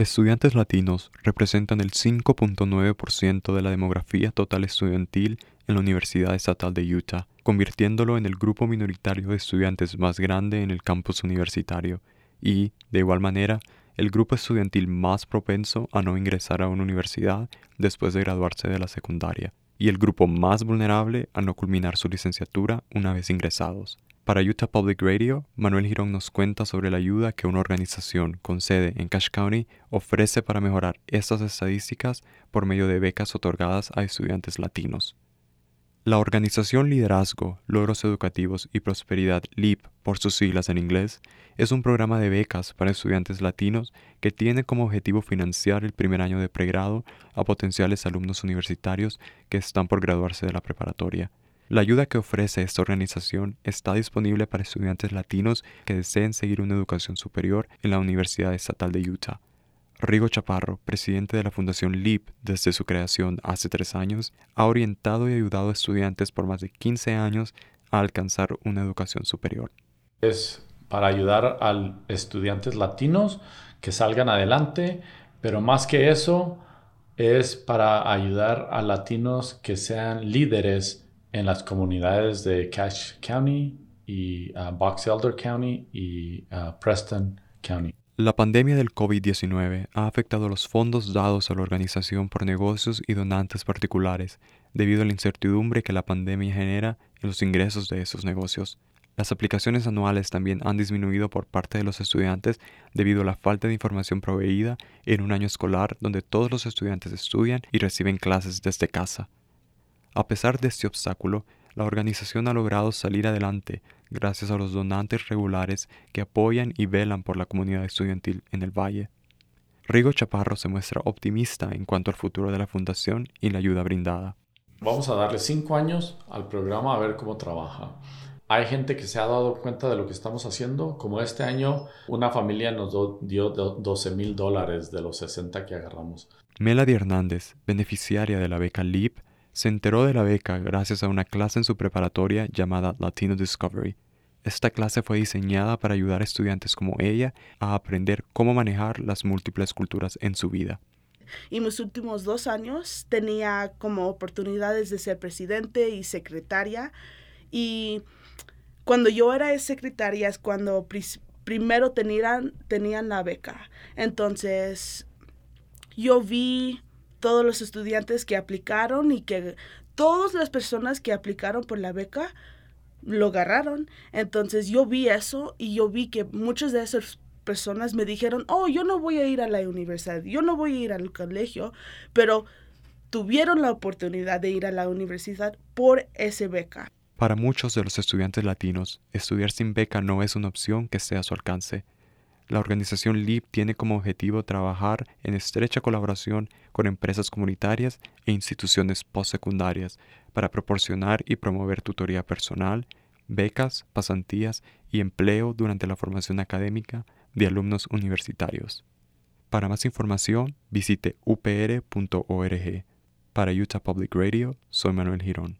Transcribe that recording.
Estudiantes latinos representan el 5.9% de la demografía total estudiantil en la Universidad Estatal de Utah, convirtiéndolo en el grupo minoritario de estudiantes más grande en el campus universitario y, de igual manera, el grupo estudiantil más propenso a no ingresar a una universidad después de graduarse de la secundaria, y el grupo más vulnerable a no culminar su licenciatura una vez ingresados. Para Utah Public Radio, Manuel Girón nos cuenta sobre la ayuda que una organización con sede en Cache County ofrece para mejorar estas estadísticas por medio de becas otorgadas a estudiantes latinos. La organización Liderazgo, Logros Educativos y Prosperidad LEAP, por sus siglas en inglés, es un programa de becas para estudiantes latinos que tiene como objetivo financiar el primer año de pregrado a potenciales alumnos universitarios que están por graduarse de la preparatoria. La ayuda que ofrece esta organización está disponible para estudiantes latinos que deseen seguir una educación superior en la Universidad Estatal de Utah. Rigo Chaparro, presidente de la Fundación LEAP desde su creación hace tres años, ha orientado y ayudado a estudiantes por más de 15 años a alcanzar una educación superior. Es para ayudar a estudiantes latinos que salgan adelante, pero más que eso, es para ayudar a latinos que sean líderes en las comunidades de Cache County y uh, Box Elder County y uh, Preston County. La pandemia del COVID-19 ha afectado los fondos dados a la organización por negocios y donantes particulares debido a la incertidumbre que la pandemia genera en los ingresos de esos negocios. Las aplicaciones anuales también han disminuido por parte de los estudiantes debido a la falta de información proveída en un año escolar donde todos los estudiantes estudian y reciben clases desde casa. A pesar de este obstáculo, la organización ha logrado salir adelante gracias a los donantes regulares que apoyan y velan por la comunidad estudiantil en el Valle. Rigo Chaparro se muestra optimista en cuanto al futuro de la fundación y la ayuda brindada. Vamos a darle cinco años al programa a ver cómo trabaja. Hay gente que se ha dado cuenta de lo que estamos haciendo, como este año una familia nos dio 12 mil dólares de los 60 que agarramos. Melody Hernández, beneficiaria de la beca LEAP, se enteró de la beca gracias a una clase en su preparatoria llamada Latino Discovery. Esta clase fue diseñada para ayudar a estudiantes como ella a aprender cómo manejar las múltiples culturas en su vida. Y mis últimos dos años tenía como oportunidades de ser presidente y secretaria. Y cuando yo era secretaria es cuando primero tenían, tenían la beca. Entonces yo vi todos los estudiantes que aplicaron y que todas las personas que aplicaron por la beca lo agarraron. Entonces yo vi eso y yo vi que muchas de esas personas me dijeron, oh, yo no voy a ir a la universidad, yo no voy a ir al colegio, pero tuvieron la oportunidad de ir a la universidad por esa beca. Para muchos de los estudiantes latinos, estudiar sin beca no es una opción que esté a su alcance. La organización LEAP tiene como objetivo trabajar en estrecha colaboración con empresas comunitarias e instituciones postsecundarias para proporcionar y promover tutoría personal, becas, pasantías y empleo durante la formación académica de alumnos universitarios. Para más información, visite upr.org. Para Utah Public Radio, soy Manuel Girón.